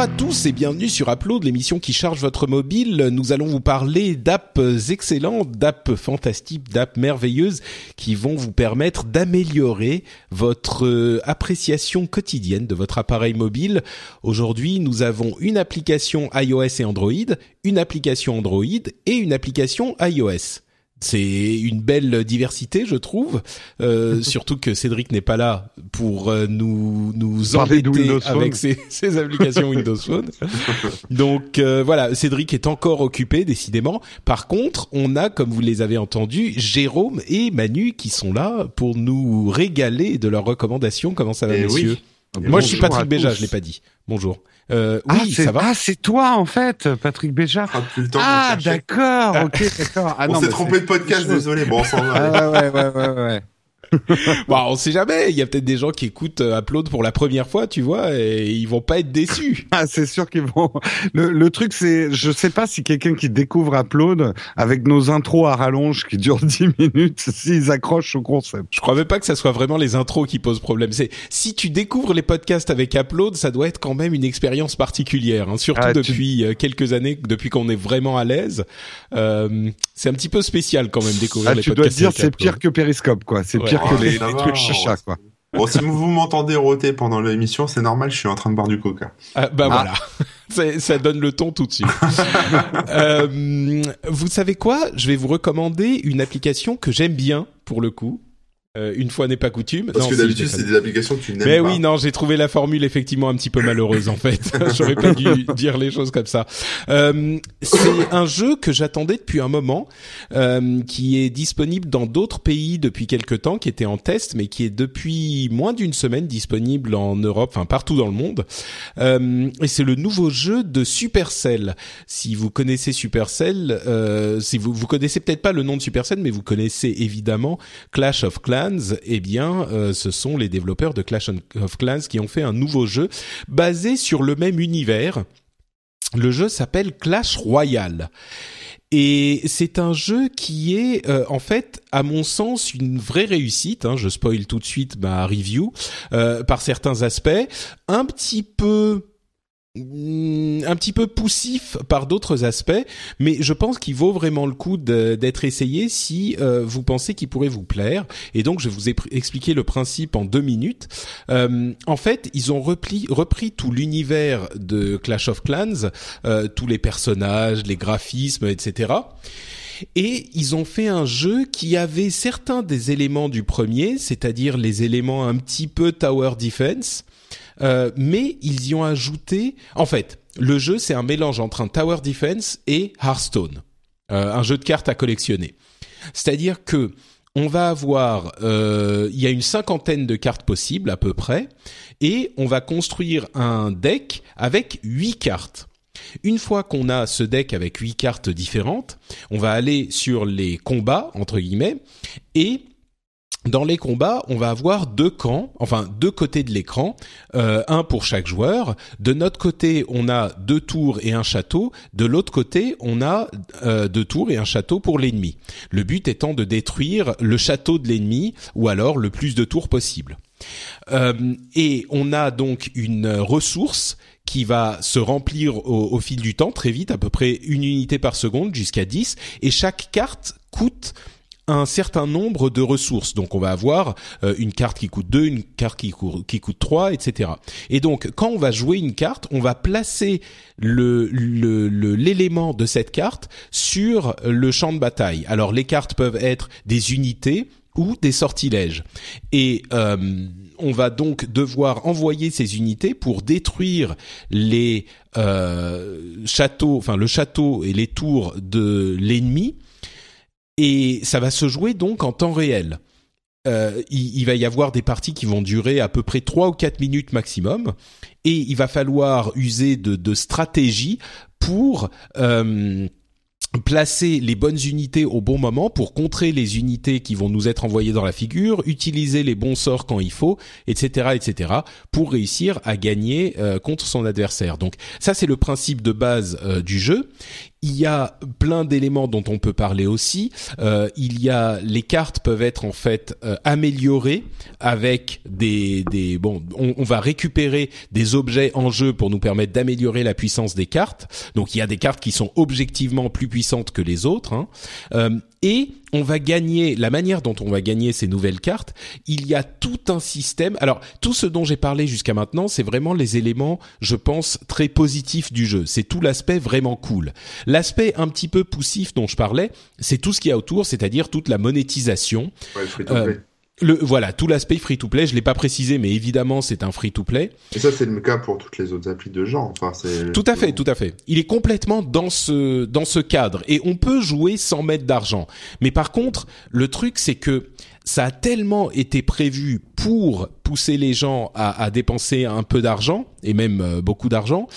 À tous et bienvenue sur Upload, l'émission qui charge votre mobile. Nous allons vous parler d'apps excellentes, d'apps fantastiques, d'apps merveilleuses qui vont vous permettre d'améliorer votre euh, appréciation quotidienne de votre appareil mobile. Aujourd'hui, nous avons une application iOS et Android, une application Android et une application iOS. C'est une belle diversité, je trouve. Euh, surtout que Cédric n'est pas là pour euh, nous nous embêter avec ses, ses applications Windows Phone. Donc euh, voilà, Cédric est encore occupé décidément. Par contre, on a, comme vous les avez entendus, Jérôme et Manu qui sont là pour nous régaler de leurs recommandations. Comment ça va, Eh messieurs? Oui. Moi, je suis Patrick Béja, je l'ai pas dit. Bonjour. Euh, ah, oui, c'est ça va. ah, c'est toi en fait, Patrick Béjart. Ah, Ah, d'accord, ok, d'accord. Ah, on s'est trompé de podcast, désolé. Bon, on s'en va. Ah ouais, ouais, ouais, ouais. Bon, on sait jamais. Il y a peut-être des gens qui écoutent euh, Upload pour la première fois, tu vois, et ils vont pas être déçus. Ah, c'est sûr qu'ils vont. Le, le truc, c'est, je sais pas si quelqu'un qui découvre Upload avec nos intros à rallonge qui durent 10 minutes, s'ils accrochent au concept. Je crois même pas que ça soit vraiment les intros qui posent problème. C'est si tu découvres les podcasts avec Upload, ça doit être quand même une expérience particulière, hein, surtout Ah, depuis euh, quelques années, depuis qu'on est vraiment à l'aise. Euh, c'est un petit peu spécial quand même découvrir Ah, les tu dois te podcasts. dire, c'est pire que Periscope, quoi. C'est Ouais. pire que Oh, les, trucs chicha, quoi. Bon, si vous m'entendez rôter pendant l'émission, c'est normal, je suis en train de boire du coca. Ah, bah Ah. voilà, ça, ça donne le ton tout de suite. Euh, vous savez quoi? Je vais vous recommander une application que j'aime bien pour le coup. Euh, une fois n'est pas coutume. Parce Non, que d'habitude, c'est des applications que tu n'aimes Mais pas. oui, non, j'ai trouvé la formule effectivement un petit peu malheureuse en fait. J'aurais pas dû dire les choses comme ça. Euh, c'est un jeu que j'attendais depuis un moment, euh, qui est disponible dans d'autres pays depuis quelque temps, qui était en test, mais qui est depuis moins d'une semaine disponible en Europe, enfin partout dans le monde. Euh, et c'est le nouveau jeu de Supercell. Si vous connaissez Supercell, euh, si vous vous connaissez peut-être pas le nom de Supercell, mais vous connaissez évidemment Clash of Clans, eh bien, euh, ce sont les développeurs de Clash of Clans qui ont fait un nouveau jeu basé sur le même univers. Le jeu s'appelle Clash Royale. Et c'est un jeu qui est euh, en fait, à mon sens, une vraie réussite. hein, je spoil tout de suite ma review euh, par certains aspects, un petit peu un petit peu poussif par d'autres aspects, mais je pense qu'il vaut vraiment le coup d'être essayé si euh, vous pensez qu'il pourrait vous plaire. Et donc, je vous ai expliqué le principe en deux minutes. Euh, en fait, ils ont repris tout l'univers de Clash of Clans, euh, tous les personnages, les graphismes, etc. Et ils ont fait un jeu qui avait certains des éléments du premier, c'est-à-dire les éléments un petit peu tower defense, euh, mais ils y ont ajouté. En fait, le jeu c'est un mélange entre un tower defense et Hearthstone, euh, un jeu de cartes à collectionner. C'est-à-dire que on va avoir, euh, il y a une cinquantaine de cartes possibles à peu près, et on va construire un deck avec huit cartes. Une fois qu'on a ce deck avec huit cartes différentes, on va aller sur les combats entre guillemets et dans les combats, on va avoir deux camps, enfin deux côtés de l'écran, euh, un pour chaque joueur. De notre côté, on a deux tours et un château. De l'autre côté, on a euh, deux tours et un château pour l'ennemi. Le but étant de détruire le château de l'ennemi ou alors le plus de tours possible. Euh, et on a donc une ressource qui va se remplir au, au fil du temps très vite, à peu près une unité par seconde jusqu'à 10, et chaque carte coûte un certain nombre de ressources. Donc on va avoir euh, une carte qui coûte 2, une carte qui, coûte qui coûte 3, etc. Et donc quand on va jouer une carte, on va placer l'élément de cette carte sur le champ de bataille. Alors les cartes peuvent être des unités ou des sortilèges. Et euh, on va donc devoir envoyer ces unités pour détruire les euh, châteaux, enfin le château et les tours de l'ennemi. Et ça va se jouer donc en temps réel. euh, il, va y avoir des parties qui vont durer à peu près trois ou quatre minutes maximum, et il va falloir user de, de stratégies pour euh, placer les bonnes unités au bon moment pour contrer les unités qui vont nous être envoyées dans la figure, utiliser les bons sorts quand il faut, etc., etc., pour réussir à gagner euh, contre son adversaire. Donc ça c'est le principe de base du jeu. Il y a plein d'éléments dont on peut parler aussi. Euh, il y a les cartes peuvent être en fait euh, améliorées avec des des bon. On, on, va récupérer des objets en jeu pour nous permettre d'améliorer la puissance des cartes. Donc il y a des cartes qui sont objectivement plus puissantes que les autres. Hein. Euh, et on va gagner la manière dont on va gagner ces nouvelles cartes. Il y a tout un système. Alors tout ce dont j'ai parlé jusqu'à maintenant, c'est vraiment les éléments, je pense, très positifs du jeu. C'est tout l'aspect vraiment cool. L'aspect un petit peu poussif dont je parlais, c'est tout ce qu'il y a autour, c'est-à-dire toute la monétisation. Ouais, le, voilà, tout l'aspect free-to-play, je l'ai pas précisé, mais évidemment c'est un free-to-play. Et ça c'est le cas pour toutes les autres applis de genre. Enfin, c'est tout à fait, tout à fait. Il est complètement dans ce dans ce cadre et on peut jouer sans mettre d'argent. Mais par contre, le truc c'est que ça a tellement été prévu pour pousser les gens à, à dépenser un peu d'argent et même euh, beaucoup d'argent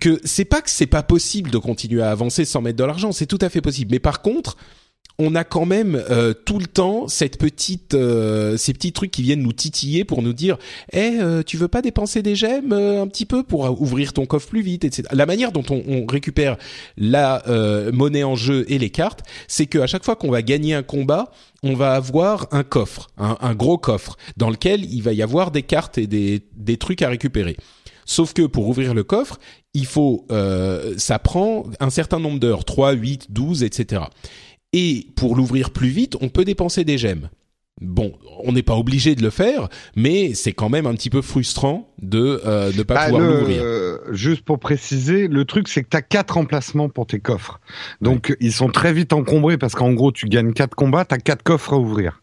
que c'est pas que c'est pas possible de continuer à avancer sans mettre de l'argent, c'est tout à fait possible. Mais par contre, on a quand même euh, tout le temps cette petite, euh, ces petits trucs qui viennent nous titiller pour nous dire, eh, euh, tu veux pas dépenser des gemmes euh, un petit peu pour ouvrir ton coffre plus vite, etc. La manière dont on, on récupère la euh, monnaie en jeu et les cartes, c'est que à chaque fois qu'on va gagner un combat, on va avoir un coffre, un, un, gros coffre, dans lequel il va y avoir des cartes et des, des trucs à récupérer. Sauf que pour ouvrir le coffre, il faut, euh, ça prend un certain nombre d'heures, 3, 8, 12, etc. Et pour l'ouvrir plus vite, on peut dépenser des gemmes. Bon, on n'est pas obligé de le faire, mais c'est quand même un petit peu frustrant de euh, ne pas bah, pouvoir l'ouvrir. euh, juste pour préciser, le truc c'est que tu as quatre emplacements pour tes coffres. Donc ils sont très vite encombrés parce qu'en gros tu gagnes quatre combats, tu as quatre coffres à ouvrir.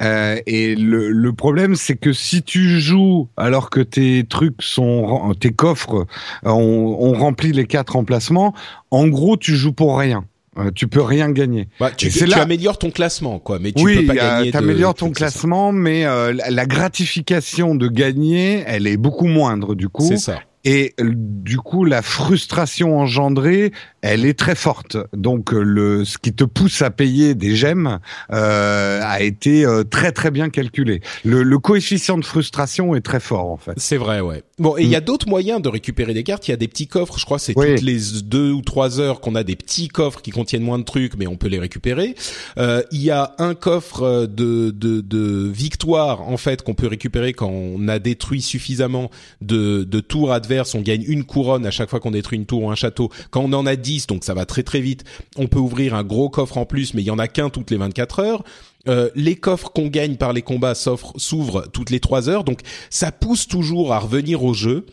Euh, et le, le problème c'est que si tu joues alors que tes trucs sont tes coffres ont, ont rempli les quatre emplacements, en gros tu joues pour rien. Euh, tu peux rien gagner. Bah, tu, améliores ton classement, quoi, mais tu oui, peux pas il y a- gagner. de t'améliores ton classement, mais euh, la- la gratification de gagner, elle est beaucoup moindre du coup. C'est ça. Et euh, du coup, la frustration engendrée, elle est très forte. Donc, euh, le ce qui te pousse à payer des gemmes euh, a été euh, très très bien calculé. Le, le coefficient de frustration est très fort en fait. C'est vrai, ouais. Bon, et il y a Mm. d'autres moyens de récupérer des cartes. Il y a des petits coffres. Je crois c'est Oui. toutes les deux ou trois heures qu'on a des petits coffres qui contiennent moins de trucs, mais on peut les récupérer. Euh, il y a un coffre de, de, de victoire en fait qu'on peut récupérer quand on a détruit suffisamment de, de tours adverses. On gagne une couronne à chaque fois qu'on détruit une tour ou un château. Quand on en a 10, donc ça va très très vite, on peut ouvrir un gros coffre en plus, mais il y en a qu'un toutes les 24 heures. Euh, les coffres qu'on gagne par les combats s'ouvrent toutes les trois heures, donc ça pousse toujours à revenir au jeu.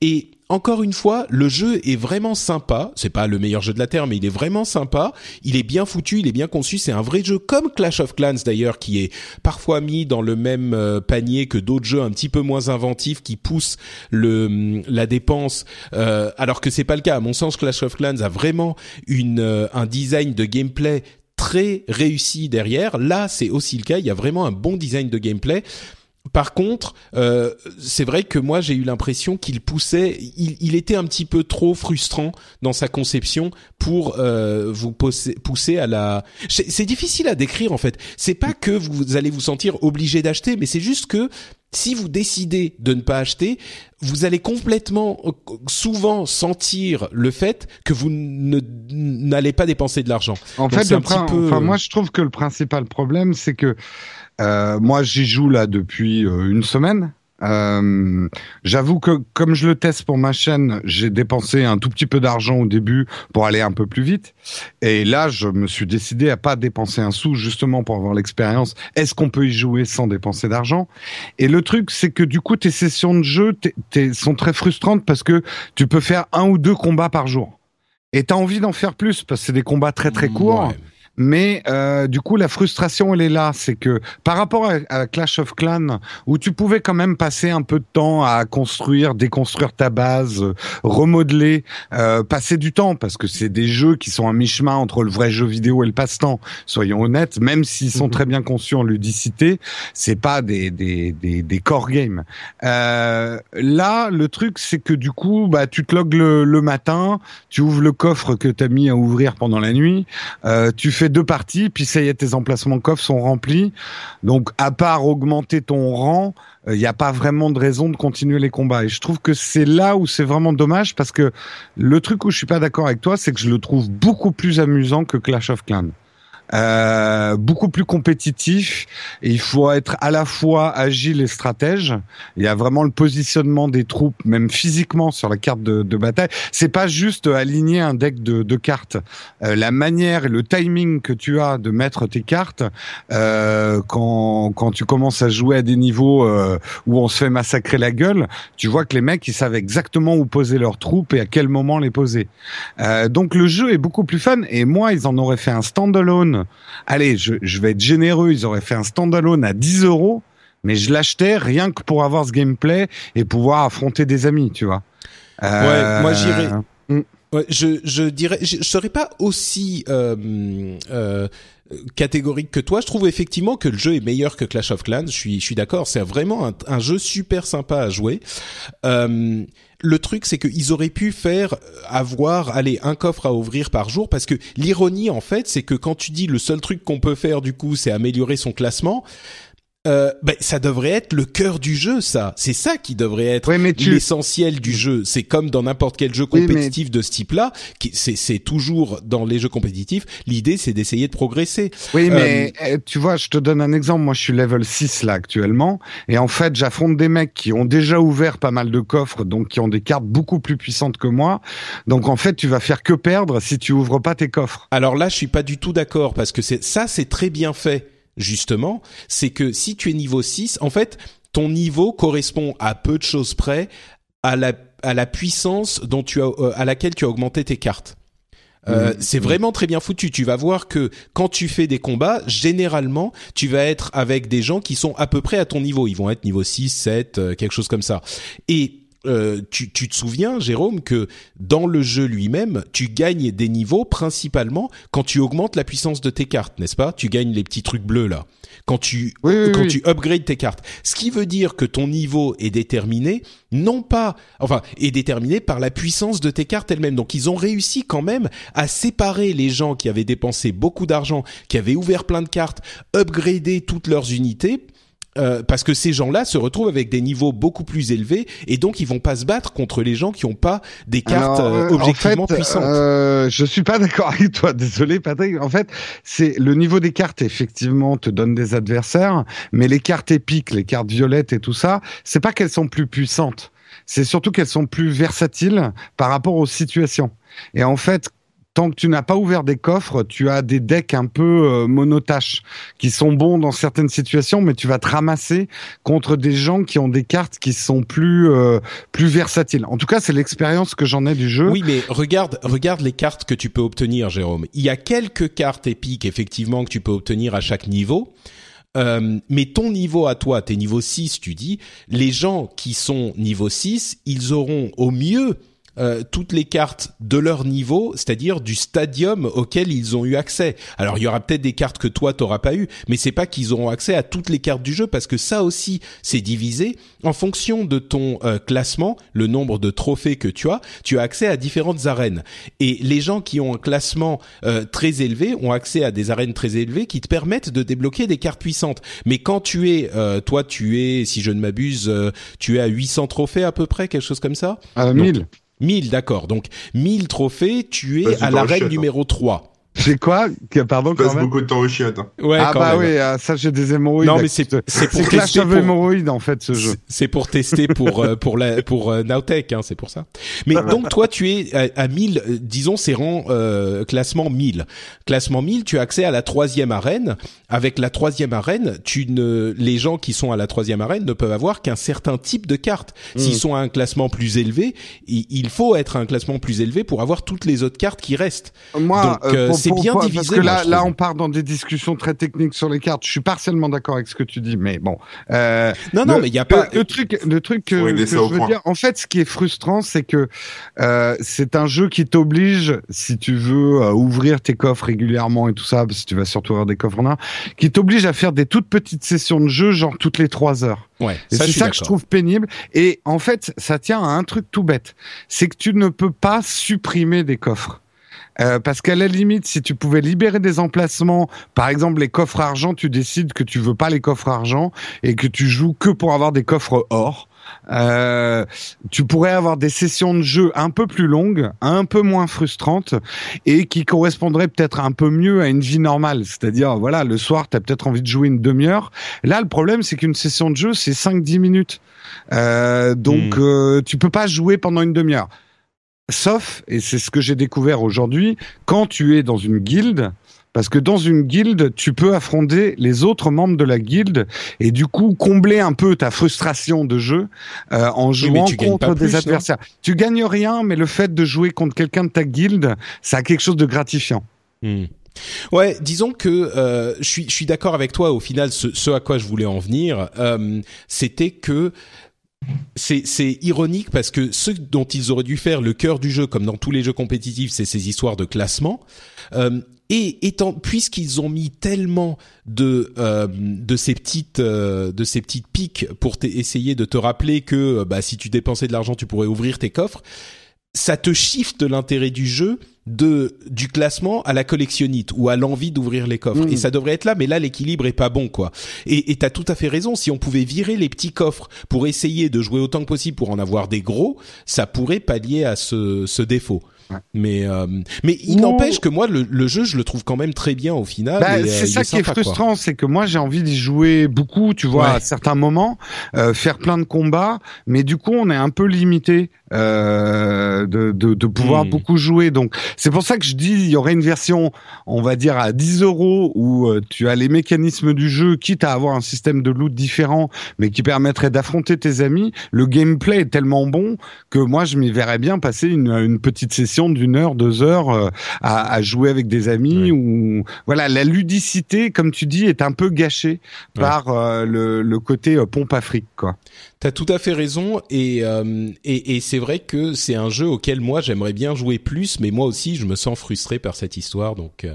Et encore une fois, le jeu est vraiment sympa. C'est pas le meilleur jeu de la terre, mais il est vraiment sympa. Il est bien foutu, il est bien conçu. C'est un vrai jeu comme Clash of Clans d'ailleurs, qui est parfois mis dans le même euh, panier que d'autres jeux un petit peu moins inventifs qui poussent le la dépense. euh, alors que c'est pas le cas. À mon sens, Clash of Clans a vraiment une euh, un design de gameplay très réussi derrière. Là, c'est aussi le cas. Il y a vraiment un bon design de gameplay. Par contre, euh, c'est vrai que moi j'ai eu l'impression qu'il poussait, il, il était un petit peu trop frustrant dans sa conception pour euh, vous pousser, pousser à la. C'est difficile à décrire en fait. C'est pas que vous allez vous sentir obligé d'acheter, mais c'est juste que si vous décidez de ne pas acheter, vous allez complètement euh, souvent sentir le fait que vous n'allez pas dépenser de l'argent. En Donc fait, un petit peu- enfin, moi je trouve que le principal problème, c'est que euh, moi j'y joue là depuis euh, une semaine. Euh, J'avoue que comme je le teste pour ma chaîne, j'ai dépensé un tout petit peu d'argent au début pour aller un peu plus vite. Et là, je me suis décidé à pas dépenser un sou justement pour avoir l'expérience. Est-ce qu'on peut y jouer sans dépenser d'argent? Et le truc, c'est que du coup, tes sessions de jeu t'es- sont très frustrantes parce que tu peux faire un ou deux combats par jour. Et t'as envie d'en faire plus parce que c'est des combats très très courts. Ouais. Mais euh, du coup, la frustration, elle est là. C'est que par rapport à, à, Clash of Clans, où tu pouvais quand même passer un peu de temps à construire, déconstruire ta base, euh, remodeler, euh, passer du temps, parce que c'est des jeux qui sont à mi-chemin entre le vrai jeu vidéo et le passe-temps. Soyons honnêtes, même s'ils sont mhm. très bien conçus en ludicité, c'est pas des, des, des, des core games. Euh, là, le truc, c'est que du coup, bah, tu te logs le, le matin, tu ouvres le coffre que tu as mis à ouvrir pendant la nuit, euh, tu fais deux parties, puis ça y est, tes emplacements coffres sont remplis. Donc, à part augmenter ton rang, il euh, n'y a pas vraiment de raison de continuer les combats. Et je trouve que c'est là où c'est vraiment dommage parce que le truc où je suis pas d'accord avec toi, c'est que je le trouve beaucoup plus amusant que Clash of Clans. Euh, beaucoup plus compétitif. Il faut être à la fois agile et stratège. Il y a vraiment le positionnement des troupes, même physiquement sur la carte de, de bataille. C'est pas juste aligner un deck de, de cartes. Euh, la manière et le timing que tu as de mettre tes cartes euh, quand quand tu commences à jouer à des niveaux euh, où on se fait massacrer la gueule, tu vois que les mecs ils savent exactement où poser leurs troupes et à quel moment les poser. Euh, donc le jeu est beaucoup plus fun. Et moi, ils en auraient fait un standalone allez, je, vais être généreux, ils auraient fait un standalone à 10 euros, mais je l'achetais rien que pour avoir ce gameplay et pouvoir affronter des amis, tu vois. Ouais, moi j'irais. Euh, hmm. je, je dirais, je, serais pas aussi euh, euh, catégorique que toi. Je trouve effectivement que le jeu est meilleur que Clash of Clans. Je suis, je suis d'accord. C'est vraiment un, jeu super sympa à jouer. Euh, le truc, c'est qu'ils auraient pu faire euh, avoir, allez, un coffre à ouvrir par jour, parce que l'ironie, en fait, c'est que quand tu dis le seul truc qu'on peut faire, du coup, c'est améliorer son classement, euh, ben, ça devrait être le cœur du jeu, ça. C'est ça qui devrait être l'essentiel du jeu. C'est comme dans n'importe quel jeu compétitif de ce type-là. C'est toujours dans les jeux compétitifs. L'idée, c'est d'essayer de progresser. Oui, mais euh, eh, tu vois, je te donne un exemple. Moi, je suis level 6 là actuellement, et en fait, j'affronte des mecs qui ont déjà ouvert pas mal de coffres, donc qui ont des cartes beaucoup plus puissantes que moi. Donc en fait, tu vas faire que perdre si tu ouvres pas tes coffres. Alors là, je suis pas du tout d'accord parce que c'est ça, c'est très bien fait justement, c'est que si tu es niveau 6, en fait, ton niveau correspond à peu de choses près à la, à la puissance dont tu as, euh, à laquelle tu as augmenté tes cartes. Euh, mmh. c'est vraiment très bien foutu. Tu vas voir que quand tu fais des combats, généralement, tu vas être avec des gens qui sont à peu près à ton niveau. Ils vont être niveau 6, 7, euh, quelque chose comme ça. Et euh, tu, tu, te souviens, Jérôme, que dans le jeu lui-même, tu gagnes des niveaux principalement quand tu augmentes la puissance de tes cartes, n'est-ce pas? Tu gagnes les petits trucs bleus là. Quand tu quand tu upgrades tes cartes, ce qui veut dire que ton niveau est déterminé, non pas, enfin, est déterminé par la puissance de tes cartes elles-mêmes. Donc ils ont réussi quand même à séparer les gens qui avaient dépensé beaucoup d'argent, qui avaient ouvert plein de cartes, upgradé toutes leurs unités euh, parce que ces gens-là se retrouvent avec des niveaux beaucoup plus élevés et donc ils vont pas se battre contre les gens qui ont pas des cartes euh, euh, objectivement en fait, puissantes. Euh, je suis pas d'accord avec toi, désolé Patrick. En fait, c'est le niveau des cartes effectivement te donne des adversaires, mais les cartes épiques, les cartes violettes et tout ça, c'est pas qu'elles sont plus puissantes, c'est surtout qu'elles sont plus versatiles par rapport aux situations. Et en fait, tant que tu n'as pas ouvert des coffres, tu as des decks un peu euh, monotaches qui sont bons dans certaines situations, mais tu vas te ramasser contre des gens qui ont des cartes qui sont plus euh, plus versatiles. En tout cas, c'est l'expérience que j'en ai du jeu. Oui, mais regarde regarde les cartes que tu peux obtenir, Jérôme. Il y a quelques cartes épiques effectivement que tu peux obtenir à chaque niveau. Euh, mais ton niveau à toi, t'es niveau 6, tu dis, les gens qui sont niveau 6, ils auront au mieux euh, toutes les cartes de leur niveau, c'est-à-dire du stadium auquel ils ont eu accès. Alors il y aura peut-être des cartes que toi t'auras pas eu, mais c'est pas qu'ils auront accès à toutes les cartes du jeu parce que ça aussi c'est divisé en fonction de ton euh, classement, le nombre de trophées que tu as, tu as accès à différentes arènes. Et les gens qui ont un classement euh, très élevé ont accès à des arènes très élevées qui te permettent de débloquer des cartes puissantes. Mais quand tu es, toi tu es, si je ne m'abuse, tu es à 800 trophées à peu près, quelque chose comme ça? À 1000. 1000, d'accord. Donc 1000 trophées, tu es à l'arène numéro 3. C'est quoi Pardon, quand même. beaucoup de temps au chiottes. Hein. Ouais, ah bah oui, ah, ça j'ai des hémorroïdes. Non mais c'est c'est pour tester pour hémorroïdes en fait ce jeu. C'est pour tester pour euh, pour la pour euh, Nowtech hein, c'est pour ça. Mais donc toi tu es à, à 1000 euh, disons c'est rang euh, classement 1000. Classement 1000, tu as accès à la troisième arène. Avec la troisième arène, tu ne les gens qui sont à la troisième arène ne peuvent avoir qu'un certain type de carte. S'ils hmm. sont à un classement plus élevé, il faut être à un classement plus élevé pour avoir toutes les autres cartes qui restent. Moi, donc, c'est bien divisé. Parce que là, là, on part dans des discussions très techniques sur les cartes. Je suis partiellement d'accord avec ce que tu dis, mais bon. Euh, non, non, mais il y a pas. Le, truc, le truc que, que je veux dire, en fait, ce qui est frustrant, c'est que euh, c'est un jeu qui t'oblige, si tu veux euh, ouvrir tes coffres régulièrement et tout ça, si tu vas surtout avoir des coffres en un, qui t'oblige à faire des toutes petites sessions de jeu, genre toutes les trois heures. Ouais, c'est ça que je trouve pénible. Et en fait, ça tient à un truc tout bête, c'est que tu ne peux pas supprimer des coffres. Euh, parce qu'à la limite, si tu pouvais libérer des emplacements, par exemple les coffres argent, tu décides que tu veux pas les coffres argent et que tu joues que pour avoir des coffres or. Euh, tu pourrais avoir des sessions de jeu un peu plus longues, un peu moins frustrantes et qui correspondraient peut-être un peu mieux à une vie normale. C'est-à-dire, voilà, le soir, tu as peut-être envie de jouer une demi-heure. Là, le problème, c'est qu'une session de jeu, c'est 5-10 minutes. Euh, donc, hmm. euh, tu peux pas jouer pendant une demi-heure. Sauf, et c'est ce que j'ai découvert aujourd'hui, quand tu es dans une guilde, parce que dans une guilde, tu peux affronter les autres membres de la guilde et du coup combler un peu ta frustration de jeu euh, en jouant contre des adversaires. Tu gagnes rien, mais le fait de jouer contre quelqu'un de ta guilde, ça a quelque chose de gratifiant. Hmm. Ouais, disons que euh, je suis, je suis d'accord avec toi. Au final, ce, ce, à quoi je voulais en venir, euh, c'était que c'est ironique parce que ce dont ils auraient dû faire le cœur du jeu, comme dans tous les jeux compétitifs, c'est ces histoires de classement. Euh, et étant puisqu'ils ont mis tellement de euh, de ces petites euh, de ces petites piques pour essayer de te rappeler que bah si tu dépensais de l'argent tu pourrais ouvrir tes coffres ça te shift l'intérêt du jeu de du classement à la collectionnite ou à l'envie d'ouvrir les coffres. Mm. et ça devrait être là mais là l'équilibre est pas bon quoi. Et t'as tout à fait raison si on pouvait virer les petits coffres pour essayer de jouer autant que possible pour en avoir des gros ça pourrait pallier à ce, ce défaut mais euh, mais il n'empêche que moi le, le, jeu je le trouve quand même très bien au final. Bah, c'est euh, ça qui est frustrant, c'est que moi j'ai envie d'y jouer beaucoup, tu vois, à certains moments, euh, faire plein de combats, mais du coup on est un peu limité euh, de, de, de pouvoir hmm. beaucoup jouer. Donc c'est pour ça que je dis il y aurait une version, on va dire à 10 euros où tu as les mécanismes du jeu, quitte à avoir un système de loot différent, mais qui permettrait d'affronter tes amis. Le gameplay est tellement bon que moi je m'y verrais bien passer une, une petite session d'une heure, deux heures euh, à, jouer avec des amis ou voilà la ludicité, comme tu dis, est un peu gâchée par euh, le, côté euh, pompe Afrique quoi. T'as tout à fait raison et et, et c'est vrai que c'est un jeu auquel moi j'aimerais bien jouer plus, mais moi aussi je me sens frustré par cette histoire donc.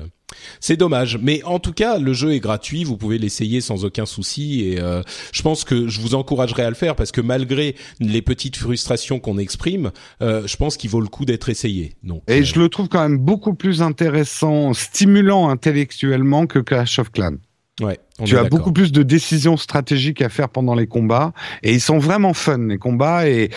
C'est dommage, mais en tout cas, le jeu est gratuit, vous pouvez l'essayer sans aucun souci et euh, je pense que je vous encouragerai à le faire parce que malgré les petites frustrations qu'on exprime, euh, je pense qu'il vaut le coup d'être essayé. Donc, et euh, je le trouve quand même beaucoup plus intéressant, stimulant intellectuellement que Clash of Clans. Ouais, tu as beaucoup plus de décisions stratégiques à faire pendant les combats et ils sont vraiment fun les combats et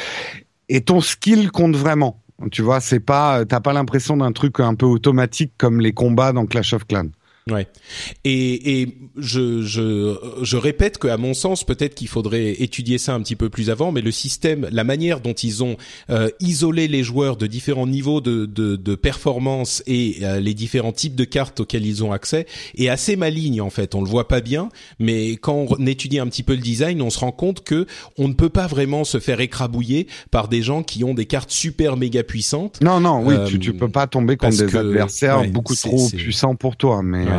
et ton skill compte vraiment. Tu vois, c'est pas, t'as pas l'impression d'un truc un peu automatique comme les combats dans Clash of Clans. Ouais. Et, et je, je, je répète qu'à mon sens, peut-être qu'il faudrait étudier ça un petit peu plus avant, mais le système, la manière dont ils ont euh, isolé les joueurs de différents niveaux de, de, de performance et euh, les différents types de cartes auxquelles ils ont accès est assez maligne en fait. On le voit pas bien, mais quand on étudie un petit peu le design, on se rend compte que on ne peut pas vraiment se faire écrabouiller par des gens qui ont des cartes super méga puissantes. Non, non, oui, tu, tu peux pas tomber contre des adversaires beaucoup trop puissants pour toi, mais.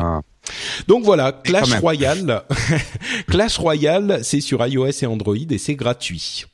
Donc voilà, Clash Royale. Clash Royale, c'est sur iOS et Android et c'est gratuit.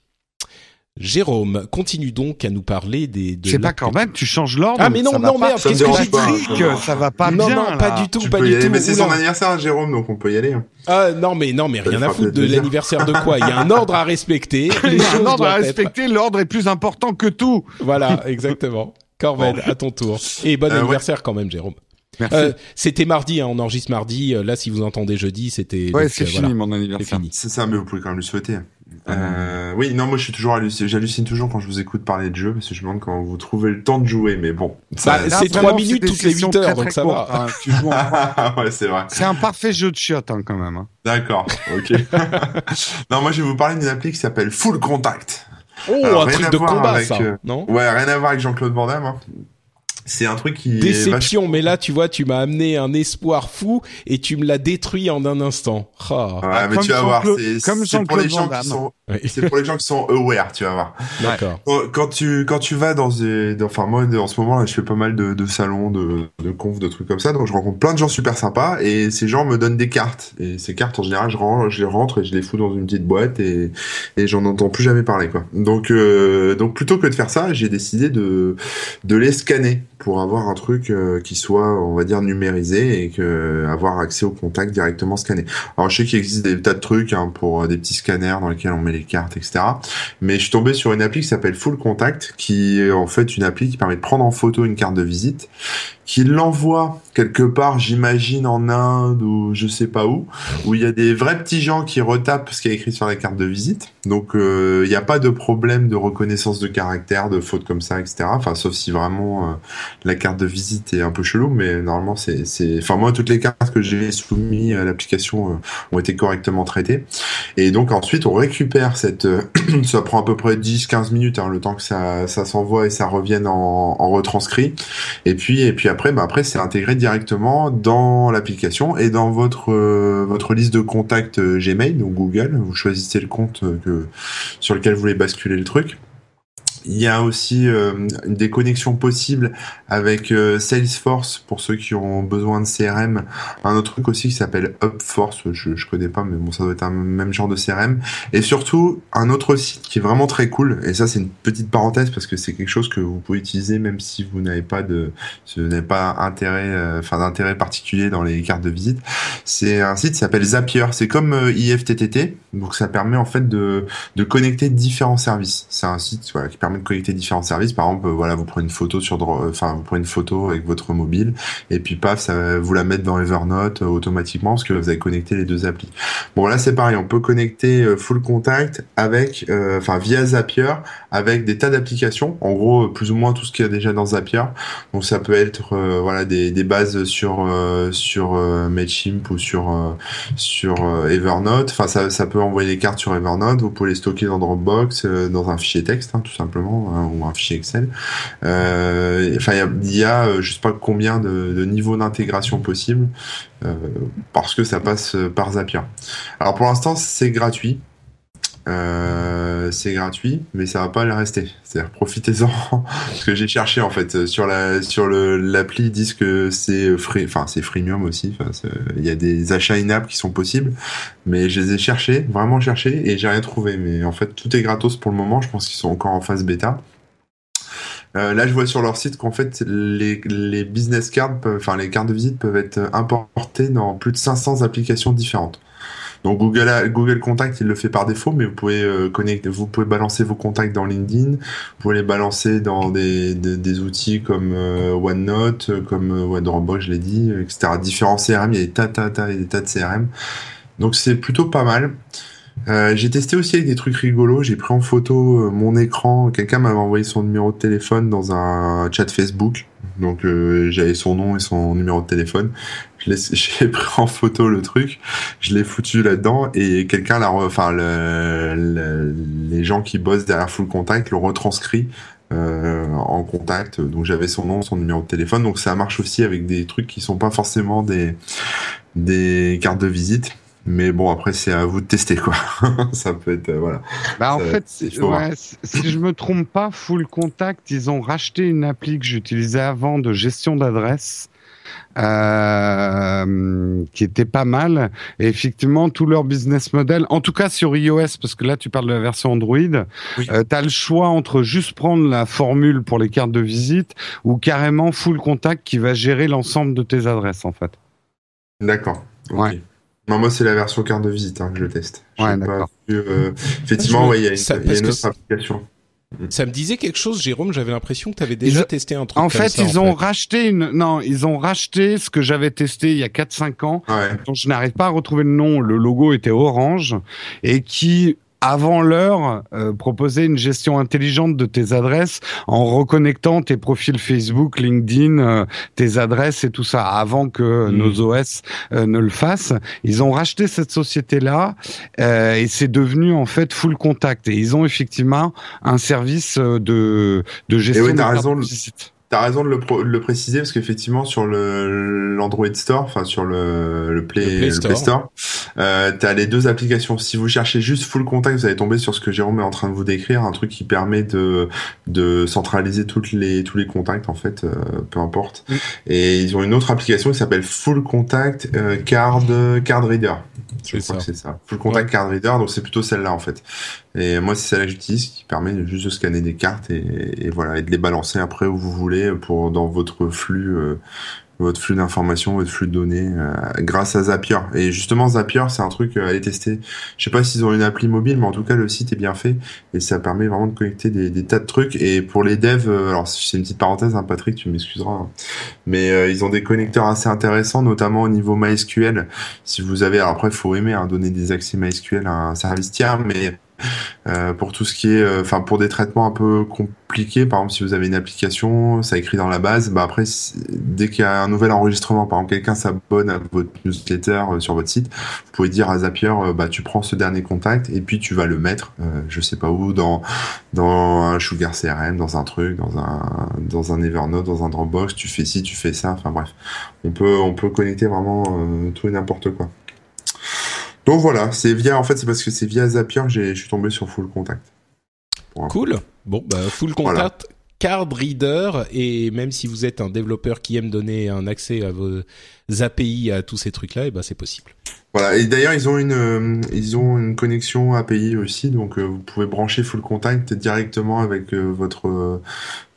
Jérôme, continue donc à nous parler des. De c'est pas quand même, tu changes l'ordre. Ah mais non, non merde, qu'est-ce que j'ai dit Ça va pas non, bien. Non, pas du tout, pas du tout. Mais c'est son anniversaire, Jérôme, donc on peut y aller. Hein. Ah non, mais non, mais rien à foutre de l'anniversaire de quoi Il y a un ordre à respecter. Il y a un ordre à respecter. L'ordre est plus important que tout. Voilà, exactement. Corben, à ton tour. Et bon euh, anniversaire quand même, Jérôme. Euh, c'était mardi, hein, on enregistre mardi. Euh, là, si vous entendez jeudi, c'était. Ouais, c'est euh, fini mon anniversaire. C'est ça, mais vous pouvez quand même le souhaiter. Euh, oui, non, moi je suis toujours j'hallucine toujours quand je vous écoute parler de jeu parce que je me demande comment vous trouvez le temps de jouer, mais bon. Bah, c'est trois minutes toutes les 8 heures, donc ça va. Hein, tu joues en... ouais, c'est vrai. C'est un parfait jeu de chiottes hein, quand même. Hein. D'accord, ok. non, moi je vais vous parler d'une appli qui s'appelle Full Contact. Oh, un truc de combat, ça, non? Ouais, rien à voir avec Jean-Claude Van Damme. Hein. C'est un truc qui déception, mais là tu vois, tu m'as amené un espoir fou et tu me l'as détruit en un instant. Oh. Ouais, mais tu vas voir, c'est pour les gens qui sont C'est pour les gens qui sont aware, tu vas voir. D'accord. Quand, tu quand tu vas dans des, enfin moi en ce moment là, je fais pas mal de, de salons, de, de confs, de trucs comme ça, donc je rencontre plein de gens super sympas et ces gens me donnent des cartes et ces cartes en général je, rentre, je les rentre et je les fous dans une petite boîte et, et j'en entends plus jamais parler quoi. Donc euh, donc plutôt que de faire ça, j'ai décidé de de les scanner pour avoir un truc euh, qui soit, on va dire, numérisé et que avoir accès au contact directement scanné. Alors je sais qu'il existe des tas de trucs hein, pour euh, des petits scanners dans lesquels on met les cartes, etc. Mais je suis tombé sur une appli qui s'appelle Full Contact, qui est en fait une appli qui permet de prendre en photo une carte de visite qui l'envoie quelque part, j'imagine, en Inde ou je sais pas où, où il y a des vrais petits gens qui retapent ce qui est écrit sur la carte de visite. Donc euh, il n'y a pas de problème de reconnaissance de caractère, de fautes comme ça, etc. Enfin, sauf si vraiment euh, la carte de visite est un peu chelou, mais normalement c'est, enfin moi toutes les cartes que j'ai soumises à l'application euh, ont été correctement traitées. Et donc ensuite on récupère cette, ça prend à peu près 10-15 minutes, hein, le temps que ça, ça s'envoie et ça revienne en, en retranscrit. Et puis et puis après, bah après c'est intégré directement dans l'application et dans votre euh, liste de contacts euh, Gmail, donc Google. Vous choisissez le compte euh, sur lequel vous voulez basculer le truc. Il y a aussi euh, des connexions possibles avec euh, Salesforce pour ceux qui ont besoin de CRM. Un autre truc aussi qui s'appelle UpForce, je, je connais pas, mais bon, ça doit être un même genre de CRM. Et surtout, un autre site qui est vraiment très cool, et ça c'est une petite parenthèse parce que c'est quelque chose que vous pouvez utiliser même si vous n'avez pas de, si vous n'avez pas intérêt, euh, enfin d'intérêt particulier dans les cartes de visite. C'est un site qui s'appelle Zapier. C'est comme IFTTT, donc ça permet en fait de, de connecter différents services. C'est un site voilà, qui permet connecter différents services. Par exemple, voilà, vous prenez une photo sur, enfin, vous prenez une photo avec votre mobile et puis paf, ça vous la mettre dans Evernote euh, automatiquement parce que vous avez connecté les deux applis. Bon là, c'est pareil, on peut connecter euh, Full Contact avec, euh, enfin, via Zapier avec des tas d'applications. En gros, plus ou moins tout ce qu'il y a déjà dans Zapier. Donc ça peut être, voilà, des, des bases sur sur Mailchimp ou sur sur Evernote. Enfin, ça, ça peut envoyer des cartes sur Evernote. Vous pouvez les stocker dans Dropbox, dans un fichier texte, hein, tout simplement Hein, ou un fichier Excel. Euh, enfin, il y a, euh, je sais pas combien de, de niveaux d'intégration possibles euh, parce que ça passe par Zapier. Alors pour l'instant, c'est gratuit. Euh, c'est gratuit, mais ça va pas le rester. C'est-à-dire profitez-en parce que j'ai cherché en fait sur la sur le l'appli ils disent que c'est free, enfin c'est freemium aussi. Il y a des achats in-app qui sont possibles, mais je les ai cherchés, vraiment cherchés et j'ai rien trouvé. Mais en fait tout est gratos pour le moment. Je pense qu'ils sont encore en phase bêta. Euh, là, je vois sur leur site qu'en fait, les, les business cards, enfin les cartes de visite peuvent être importées dans plus de 500 applications différentes. Donc Google, Google Contact, il le fait par défaut, mais vous pouvez euh, connecter, vous pouvez balancer vos contacts dans LinkedIn, vous pouvez les balancer dans des, des, des outils comme euh, OneNote, comme euh, Dropbox, je l'ai dit, etc. Différents CRM, il y a des tas, tas, tas, des tas de CRM. Donc c'est plutôt pas mal. Euh, j'ai testé aussi avec des trucs rigolos. J'ai pris en photo mon écran. Quelqu'un m'avait envoyé son numéro de téléphone dans un chat Facebook. Donc euh, j'avais son nom et son numéro de téléphone. J'ai pris en photo le truc, je l'ai foutu là-dedans et quelqu'un l'a, enfin le, les gens qui bossent derrière Full Contact l'ont retranscrit euh, en contact. Donc j'avais son nom, son numéro de téléphone. Donc ça marche aussi avec des trucs qui sont pas forcément des des cartes de visite. Mais bon, après, c'est à vous de tester, quoi. ça peut être, euh, voilà. Bah, en fait, ouais, si je me trompe pas, Full Contact, ils ont racheté une appli que j'utilisais avant de gestion d'adresse. Euh, qui était pas mal. Et effectivement, tout leur business model, en tout cas sur iOS, parce que là tu parles de la version Android, oui. euh, tu as le choix entre juste prendre la formule pour les cartes de visite ou carrément full contact qui va gérer l'ensemble de tes adresses en fait. D'accord. Okay. Non, moi, c'est la version carte de visite hein, que je teste. Ouais, d'accord. Euh, effectivement, ouais, il y a une, ça, y a une autre application. Ça me disait quelque chose, Jérôme. J'avais l'impression que tu avais déjà ils, testé un truc. En comme fait, ça, ils en ont fait. racheté une. Non, ils ont racheté ce que j'avais testé il y a 4-5 ans, ouais. dont je n'arrive pas à retrouver le nom. Le logo était orange et qui avant l'heure, euh, proposer une gestion intelligente de tes adresses en reconnectant tes profils Facebook, LinkedIn, euh, tes adresses et tout ça, avant que mmh. nos OS euh, ne le fassent. Ils ont racheté cette société-là euh, et c'est devenu en fait full contact. Et ils ont effectivement un service euh, de, de gestion et oui, de raison, visite. T'as raison de le, de le, préciser parce qu'effectivement sur le l'Android Store, enfin sur le, le, Play, le Play Store, euh, t'as les deux applications. Si vous cherchez juste Full Contact, vous allez tomber sur ce que Jérôme est en train de vous décrire, un truc qui permet de de centraliser toutes les tous les contacts en fait, euh, peu importe. Mm. Et ils ont une autre application qui s'appelle Full Contact euh, Card Card Reader. Je crois que c'est ça. Full Contact Card Reader, donc c'est plutôt celle-là en fait. Et moi, c'est celle-là que j'utilise qui permet juste de scanner des cartes et, et, voilà et de les balancer après où vous voulez pour dans votre flux euh, votre flux d'informations, votre flux de données euh, grâce à Zapier. Et justement Zapier, c'est un truc euh, à aller tester. Je sais pas s'ils ont une appli mobile, mais en tout cas le site est bien fait et ça permet vraiment de connecter des, tas de trucs. Et pour les devs, alors c'est une petite parenthèse, hein, Patrick, tu m'excuseras, hein. mais ils ont des connecteurs assez intéressants, notamment au niveau MySQL. Si vous avez, après, faut aimer hein, donner des accès MySQL à un service tiers, mais euh, pour tout ce qui est, euh, enfin pour des traitements un peu compliqués, par exemple si vous avez une application, ça écrit dans la base, bah après dès qu'il y a un nouvel enregistrement, par exemple quelqu'un s'abonne à votre newsletter euh, sur votre site, vous pouvez dire à Zapier, bah tu prends ce dernier contact et puis tu vas le mettre, je sais pas où, dans dans un Sugar CRM, dans un truc, dans un dans un Evernote, dans un Dropbox, tu fais ci, tu fais ça, enfin bref, on peut on peut connecter vraiment tout et n'importe quoi. Donc voilà, c'est via, en fait, c'est parce que c'est via Zapier que je suis tombé sur Full Contact. Cool. Bon, bah, Full Contact, Card Reader, et même si vous êtes un développeur qui aime donner un accès à vos API, à tous ces trucs-là, et eh ben c'est possible. Voilà. Et d'ailleurs, ils ont une, euh, ils ont une connexion API aussi, donc euh, vous pouvez brancher Full Contact directement avec euh, votre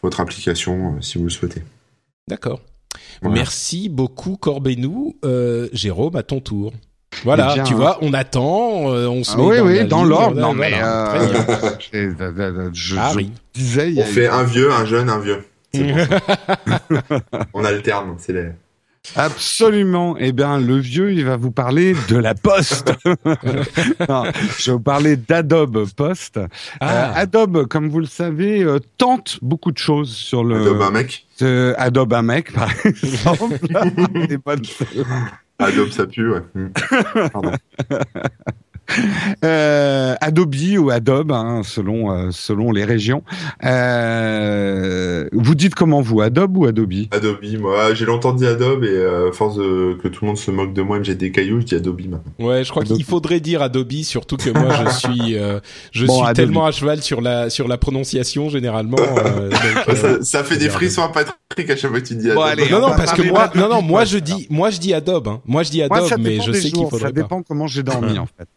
votre application si vous le souhaitez. D'accord. Merci beaucoup Corbenou. Jérôme, à ton tour. Voilà, eh tu vois, on attend, euh, on se ah met oui, dans oui, dans l'ordre. Non, mais euh, je, ah, oui. disais, on fait un vieux, un jeune, un vieux. on alterne, c'est les. Absolument. Eh bien, le vieux, il va vous parler de la Poste. non, je vais vous parler d'Adobe Post. Ah. Euh, Adobe, comme vous le savez, euh, tente beaucoup de choses sur le. Adobe un mec. Adobe un mec, par exemple. Adobe, ça pue, ouais. Hmm. Pardon. Euh, Adobe ou Adobe, hein, selon euh, selon les régions. Euh, vous dites comment vous, Adobe ou Adobe? Adobe, moi, j'ai longtemps dit Adobe et à force de, que tout le monde se moque de moi et jette des cailloux, je dis Adobe maintenant. Ouais, je crois qu'il faudrait dire Adobe, surtout que moi je suis je suis tellement à cheval sur la sur la prononciation généralement. Donc, ça, fait des frissons à Patrick à chaque fois que tu dis Adobe. allez, non non parce que moi non non moi je dis moi je dis Adobe. Hein. Moi je dis Adobe, mais je sais qu'il faudrait. Ça dépend comment j'ai dormi en fait.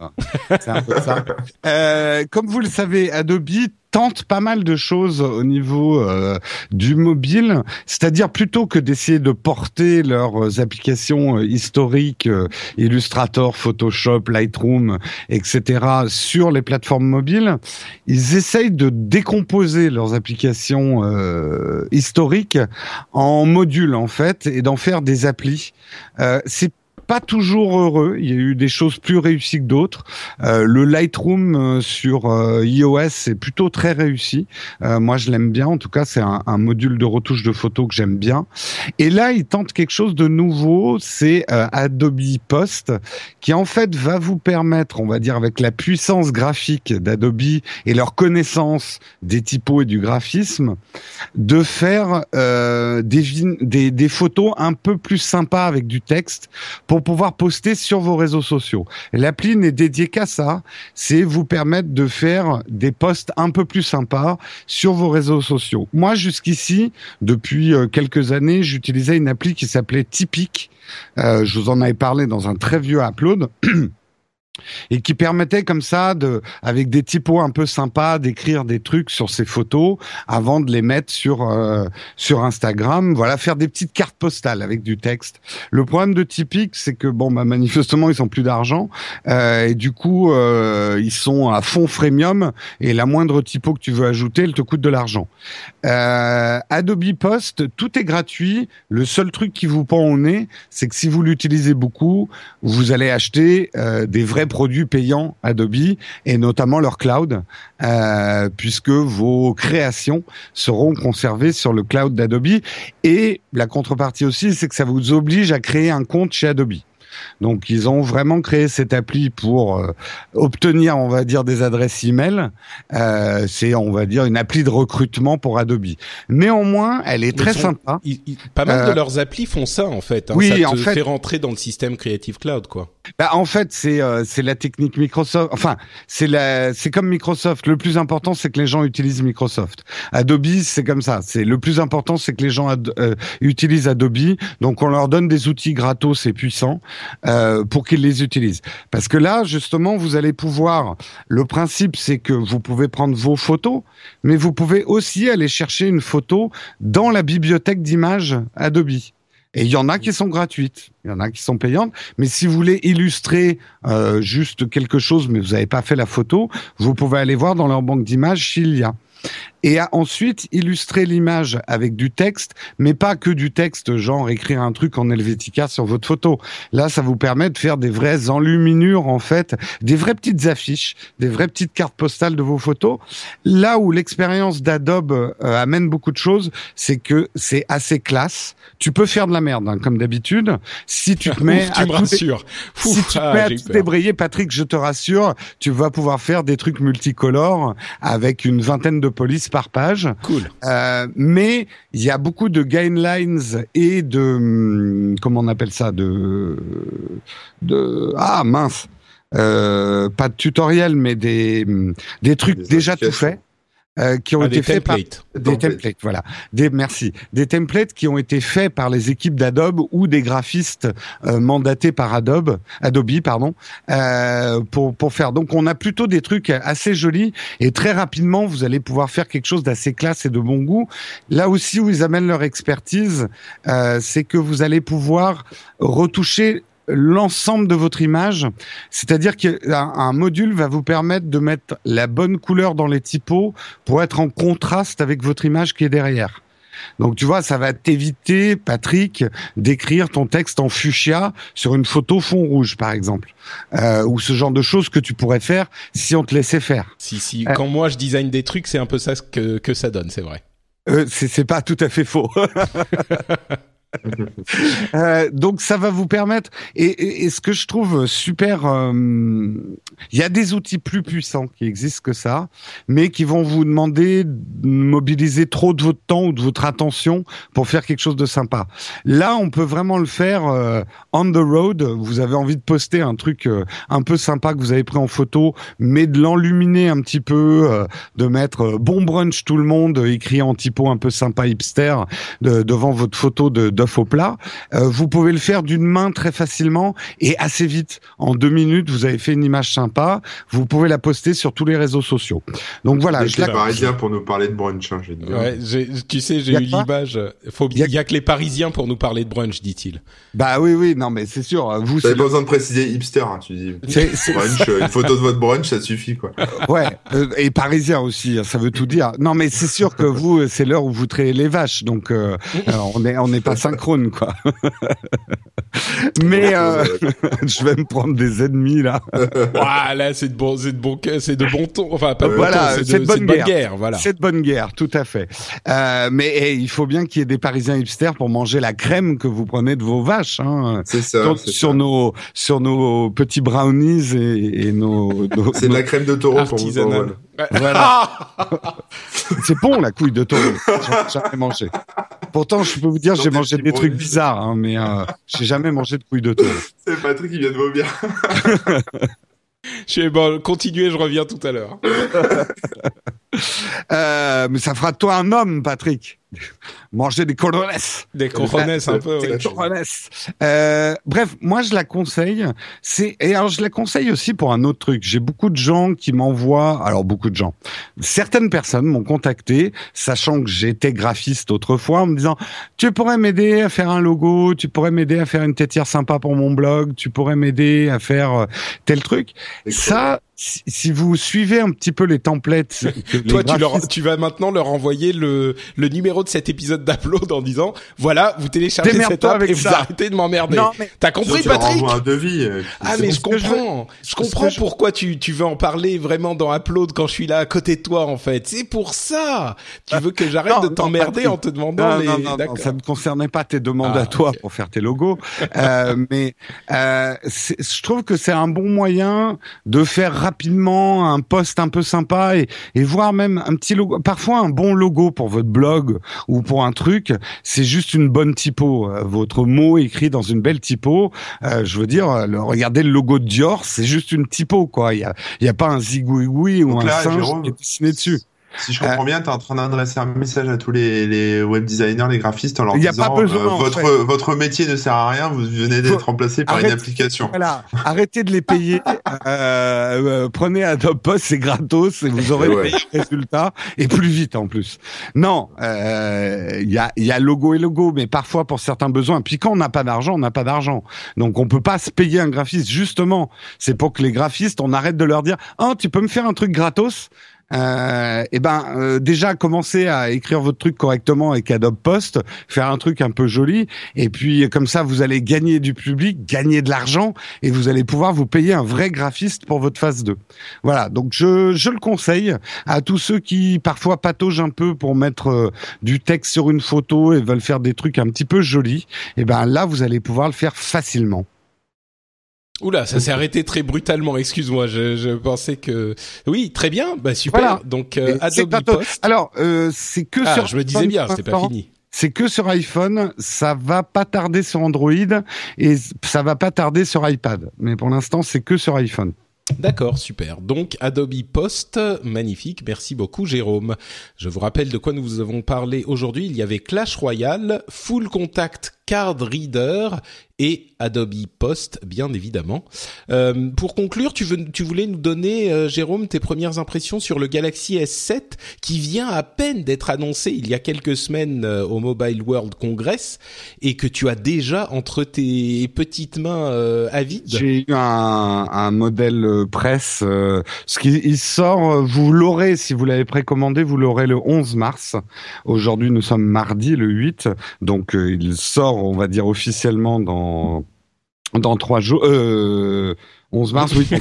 Euh, comme vous le savez, Adobe tente pas mal de choses au niveau euh, du mobile, c'est-à-dire plutôt que d'essayer de porter leurs applications euh, historiques, Illustrator, Photoshop, Lightroom, etc., sur les plateformes mobiles, ils essayent de décomposer leurs applications historiques en modules en fait et d'en faire des applis. Pas toujours heureux. Il y a eu des choses plus réussies que d'autres. Euh, le Lightroom euh, sur euh, iOS est plutôt très réussi. moi, je l'aime bien. En tout cas, c'est un, module de retouche de photos que j'aime bien. Et là, il tente quelque chose de nouveau. C'est Adobe Post, qui en fait va vous permettre, on va dire, avec la puissance graphique d'Adobe et leur connaissance des typos et du graphisme, de faire des, des, des photos un peu plus sympas avec du texte pouvoir poster sur vos réseaux sociaux. L'appli n'est dédiée qu'à ça, c'est vous permettre de faire des posts un peu plus sympas sur vos réseaux sociaux. Moi, jusqu'ici, depuis euh, quelques années, j'utilisais une appli qui s'appelait Typique. Euh, je vous en avais parlé dans un très vieux upload. et qui permettait comme ça de avec des typos un peu sympas d'écrire des trucs sur ces photos avant de les mettre sur euh, sur Instagram. Voilà faire des petites cartes postales avec du texte. Le problème de Typique c'est que bon bah manifestement ils ont plus d'argent. Euh, et du coup euh, ils sont à fond freemium. Et la moindre typo que tu veux ajouter elle te coûte de l'argent. Euh, Adobe Post tout est gratuit. Le seul truc qui vous pend au nez c'est que si vous l'utilisez beaucoup vous allez acheter euh, des vrais produits payants Adobe et notamment leur cloud, euh, puisque vos créations seront conservées sur le cloud d'Adobe. Et la contrepartie aussi, c'est que ça vous oblige à créer un compte chez Adobe. Donc ils ont vraiment créé cette appli pour euh, obtenir, on va dire, des adresses email. Euh, c'est, on va dire, une appli de recrutement pour Adobe. Néanmoins, elle est très sympa. pas mal de leurs applis font ça en fait. Hein. Oui, ça te en fait, fait rentrer dans le système Creative Cloud, quoi. Bah, en fait, c'est c'est la technique Microsoft. Enfin, c'est la, c'est comme Microsoft. Le plus important, c'est que les gens utilisent Microsoft. Adobe, c'est comme ça. C'est le plus important, c'est que les gens utilisent Adobe. Donc, on leur donne des outils gratos et puissants euh, pour qu'ils les utilisent. Parce que là, justement, vous allez pouvoir. Le principe, c'est que vous pouvez prendre vos photos, mais vous pouvez aussi aller chercher une photo dans la bibliothèque d'images Adobe. Et il y en a qui sont gratuites, il y en a qui sont payantes. Mais si vous voulez illustrer euh, juste quelque chose, mais vous n'avez pas fait la photo, vous pouvez aller voir dans leur banque d'images s'il y a et a ensuite illustrer l'image avec du texte, mais pas que du texte, genre écrire un truc en Helvetica sur votre photo. Là, ça vous permet de faire des vraies enluminures, en fait, des vraies petites affiches, des vraies petites cartes postales de vos photos. Là où l'expérience d'Adobe euh, amène beaucoup de choses, c'est que c'est assez classe. Tu peux faire de la merde, hein, comme d'habitude. Si tu te mets tu à me rassures. si tu te ah, mets à peur. débrayer, Patrick, je te rassure, tu vas pouvoir faire des trucs multicolores avec une vingtaine de polices par page. Cool. Euh, mais il y a beaucoup de guidelines et de hum, comment on appelle ça de de ah mince euh, pas de tutoriel mais des hum, des trucs Des déjà tout faits euh, qui ont Ah, été faits par templates. des Templates. templates, voilà. Des merci, des templates qui ont été faits par les équipes d'Adobe ou des graphistes euh, mandatés par Adobe, Adobe pardon, euh, pour pour faire. Donc on a plutôt des trucs assez jolis et très rapidement vous allez pouvoir faire quelque chose d'assez classe et de bon goût. Là aussi où ils amènent leur expertise, euh, c'est que vous allez pouvoir retoucher l'ensemble de votre image, c'est-à-dire qu'un un module va vous permettre de mettre la bonne couleur dans les typos pour être en contraste avec votre image qui est derrière. Donc tu vois, ça va t'éviter, Patrick, d'écrire ton texte en fuchsia sur une photo fond rouge, par exemple, euh, ou ce genre de choses que tu pourrais faire si on te laissait faire. Si, si, Euh. quand moi je design des trucs, c'est un peu ça que, que ça donne, c'est vrai. Euh, c'est pas tout à fait faux. Euh, donc ça va vous permettre et, ce que je trouve super, euh, il y a des outils plus puissants qui existent que ça, mais qui vont vous demander de mobiliser trop de votre temps ou de votre attention pour faire quelque chose de sympa. Là, on peut vraiment le faire euh, on the road. Vous avez envie de poster un truc un peu sympa que vous avez pris en photo, mais de l'enluminer un petit peu, de mettre bon brunch tout le monde écrit en typo un peu sympa hipster de- devant votre photo de d'œuf au plat. Euh, vous pouvez le faire d'une main très facilement et assez vite. En deux minutes, vous avez fait une image sympa. Vous pouvez la poster sur tous les réseaux sociaux. Donc voilà, je la parisien pour nous parler de brunch, hein. Ouais, tu sais, j'ai eu l'image. Faut, Y il y a que les Parisiens pour nous parler de brunch, dit-il. Bah oui, oui, non, mais c'est sûr. Vous, c'est pas besoin de préciser hipster, hein, tu dis. c'est- Brunch, euh, une photo de votre brunch, ça suffit, quoi. ouais, euh, et parisien aussi, hein, ça veut tout dire. Non, mais c'est sûr que vous, c'est l'heure où vous traitez les vaches, donc euh, on est on n'est pas synchrone, quoi. mais euh, je vais me prendre des ennemis là. Ouah, là, c'est de bon, c'est de bon, c'est de bon ton. Enfin, pas de bon Voilà, ton, c'est de de, bonne guerre. guerre, voilà. C'est de bonne guerre, tout à fait. Euh, mais eh, il faut bien qu'il y ait des Parisiens hipsters pour manger la crème que vous prenez de vos vaches. Hein. C'est ça. sur, c'est sur ça. nos sur nos petits brownies et, et nos, nos- C'est de la crème de taureau pour vous. Voilà. c'est bon la couille de taureau. J'en ai jamais mangé. Pourtant, je peux vous dire, j'ai mangé des trucs bizarres, hein, mais euh, j'ai jamais mangé de couille de taureau. C'est Patrick qui vient de vomir. Je sais, bon, continuez, je reviens tout à l'heure. Euh, mais ça fera de toi un homme, Patrick. Manger des colones. Des coronets un peu. Des. Euh, bref, moi je la conseille. C'est et alors je la conseille aussi pour un autre truc. J'ai beaucoup de gens qui m'envoient, alors beaucoup de gens, certaines personnes m'ont contacté, sachant que j'étais graphiste autrefois, en me disant tu pourrais m'aider à faire un logo, tu pourrais m'aider à faire une têtière sympa pour mon blog, tu pourrais m'aider à faire euh, tel truc. Ça, si, si vous suivez un petit peu les templates, les Toi, tu, leur, tu vas maintenant leur envoyer le, le numéro de cet épisode d'Upload en disant voilà, vous téléchargez cette app et vous arrêtez de m'emmerder. T'as compris, Patrick un devis. Euh, ah mais je comprends, je, comprends pourquoi tu tu veux en parler vraiment dans Upload quand je suis là à côté de toi en fait. C'est pour ça. Tu veux que j'arrête de t'emmerder en te demandant les. Non, non, non, ça ne concernait pas tes demandes ah, à toi pour faire tes logos, euh, mais euh, je trouve que c'est un bon moyen de faire rapidement un post un peu sympa et, et voir même un petit logo. Parfois un bon logo pour votre blog ou pour un truc, c'est juste une bonne typo. Euh, votre mot écrit dans une belle typo. Euh, je veux dire, le, regardez le logo de Dior, c'est juste une typo quoi. Il y a, y a pas un zigouigoui ou un singe qui est dessiné dessus. Si je comprends bien, tu es en train d'adresser un message à tous les, les web designers, les graphistes en leur disant euh, votre, votre métier ne sert à rien, vous venez d'être remplacé par une application. Voilà, arrêtez de les payer, euh, euh, prenez Adobe Post, c'est gratos et vous aurez le meilleur résultat et plus vite en plus. Non, il euh, y, a, y a logo et logo, mais parfois pour certains besoins. Puis quand on n'a pas d'argent, on n'a pas d'argent. Donc on peut pas se payer un graphiste. Justement, c'est pour que les graphistes, on arrête de leur dire, oh tu peux me faire un truc gratos? Euh, et eh ben euh, déjà commencer à écrire votre truc correctement avec Adobe Post, faire un truc un peu joli, et puis comme ça vous allez gagner du public, gagner de l'argent, et vous allez pouvoir vous payer un vrai graphiste pour votre phase 2. Voilà, donc je, je le conseille à tous ceux qui parfois pataugent un peu pour mettre euh, du texte sur une photo et veulent faire des trucs un petit peu jolis. Et eh ben là vous allez pouvoir le faire facilement. Oula, ça s'est arrêté très brutalement. Excuse-moi, je, je, pensais que oui, très bien, bah super. Donc euh, Adobe Post. Alors euh, c'est que ah, sur. Je me disais bien, c'est pas fini. C'est que sur iPhone, ça va pas tarder sur Android et ça va pas tarder sur iPad. Mais pour l'instant, c'est que sur iPhone. D'accord, super. Donc Adobe Post, magnifique. Merci beaucoup Jérôme. Je vous rappelle de quoi nous vous avons parlé aujourd'hui. Il y avait Clash Royale, Full Contact Card Reader et Adobe Post, bien évidemment. Euh, pour conclure, tu, veux, tu voulais nous donner, euh, Jérôme, tes premières impressions sur le Galaxy S7 qui vient à peine d'être annoncé il y a quelques semaines euh, au Mobile World Congress et que tu as déjà entre tes petites mains euh, avides. J'ai eu un, un modèle presse. ce qui il sort, vous l'aurez si vous l'avez précommandé, vous l'aurez le 11 mars. Aujourd'hui, nous sommes mardi le 8, donc il sort, on va dire officiellement dans dans trois jours. Euh, 11 mars, oui.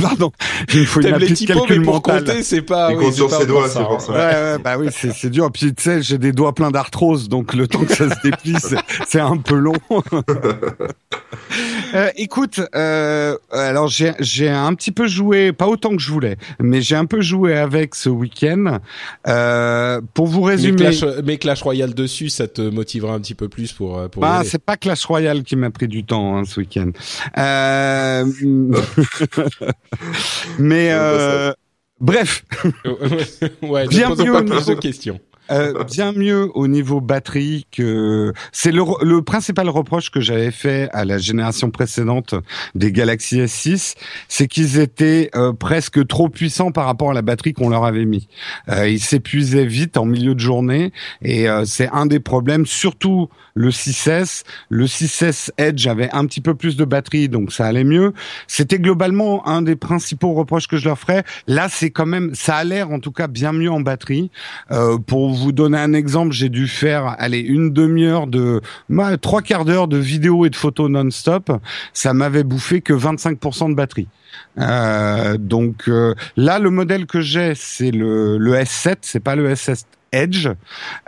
Pardon, il faut une appli de calcul mental. c'est pas. Il compte sur ses doigts, c'est pour ça. Ouais, ouais, bah oui, c'est dur. Puis tu sais, j'ai des doigts pleins d'arthrose, donc le temps que ça se déplie, c'est un peu long. euh, écoute, euh, alors j'ai j'ai un petit peu joué, pas autant que je voulais, mais j'ai un peu joué avec ce week-end. Euh, pour vous résumer. Mais Clash, mais Clash Royale dessus, ça te motivera un petit peu plus pour euh, pour. Bah, c'est pas Clash Royale qui m'a pris du temps hein, ce week-end. Euh, Mais euh, bref. ouais, bien mieux pas plus de questions. Euh, bien mieux au niveau batterie que c'est le, le, principal reproche que j'avais fait à la génération précédente des Galaxy S6, c'est qu'ils étaient euh, presque trop puissants par rapport à la batterie qu'on leur avait mis. Euh, ils s'épuisaient vite en milieu de journée et euh, c'est un des problèmes, surtout le 6S. Le 6S Edge avait un petit peu plus de batterie, donc ça allait mieux. C'était globalement un des principaux reproches que je leur ferais. Là, c'est quand même, ça a l'air en tout cas bien mieux en batterie. pour vous donner un exemple, j'ai dû faire, allez, une demi-heure de, trois quarts d'heure de vidéos et de photos non-stop. Ça m'avait bouffé que 25% de batterie. Euh, donc euh, là, le modèle que j'ai, c'est le, le S7, c'est pas le S7 Edge.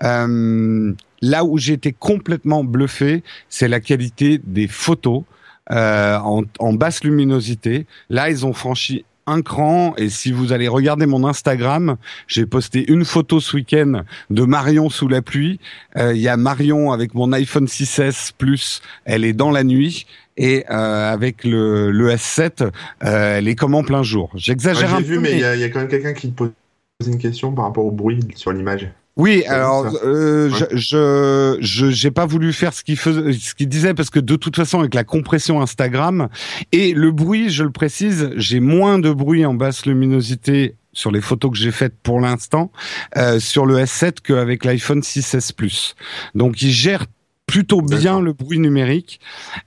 Euh, là où été complètement bluffé, c'est la qualité des photos. en, en, basse luminosité. Là, ils ont franchi un cran. Et si vous allez regarder mon Instagram, j'ai posté une photo ce week-end de Marion sous la pluie. Euh, il y a Marion avec mon iPhone 6s Plus. Elle est dans la nuit. Et euh, avec le, le S7, euh, elle est comme en plein jour. J'exagère un peu. J'ai vu, mais il y, a, y a quand même quelqu'un qui te pose une question par rapport au bruit sur l'image. Oui, alors euh, je je j'ai pas voulu faire ce qu'il faisait, ce qu'il disait parce que de toute façon avec la compression Instagram et le bruit, je le précise, j'ai moins de bruit en basse luminosité sur les photos que j'ai faites pour l'instant euh, sur le S7 qu'avec l'iPhone 6s Plus. Donc il gère plutôt bien le bruit numérique.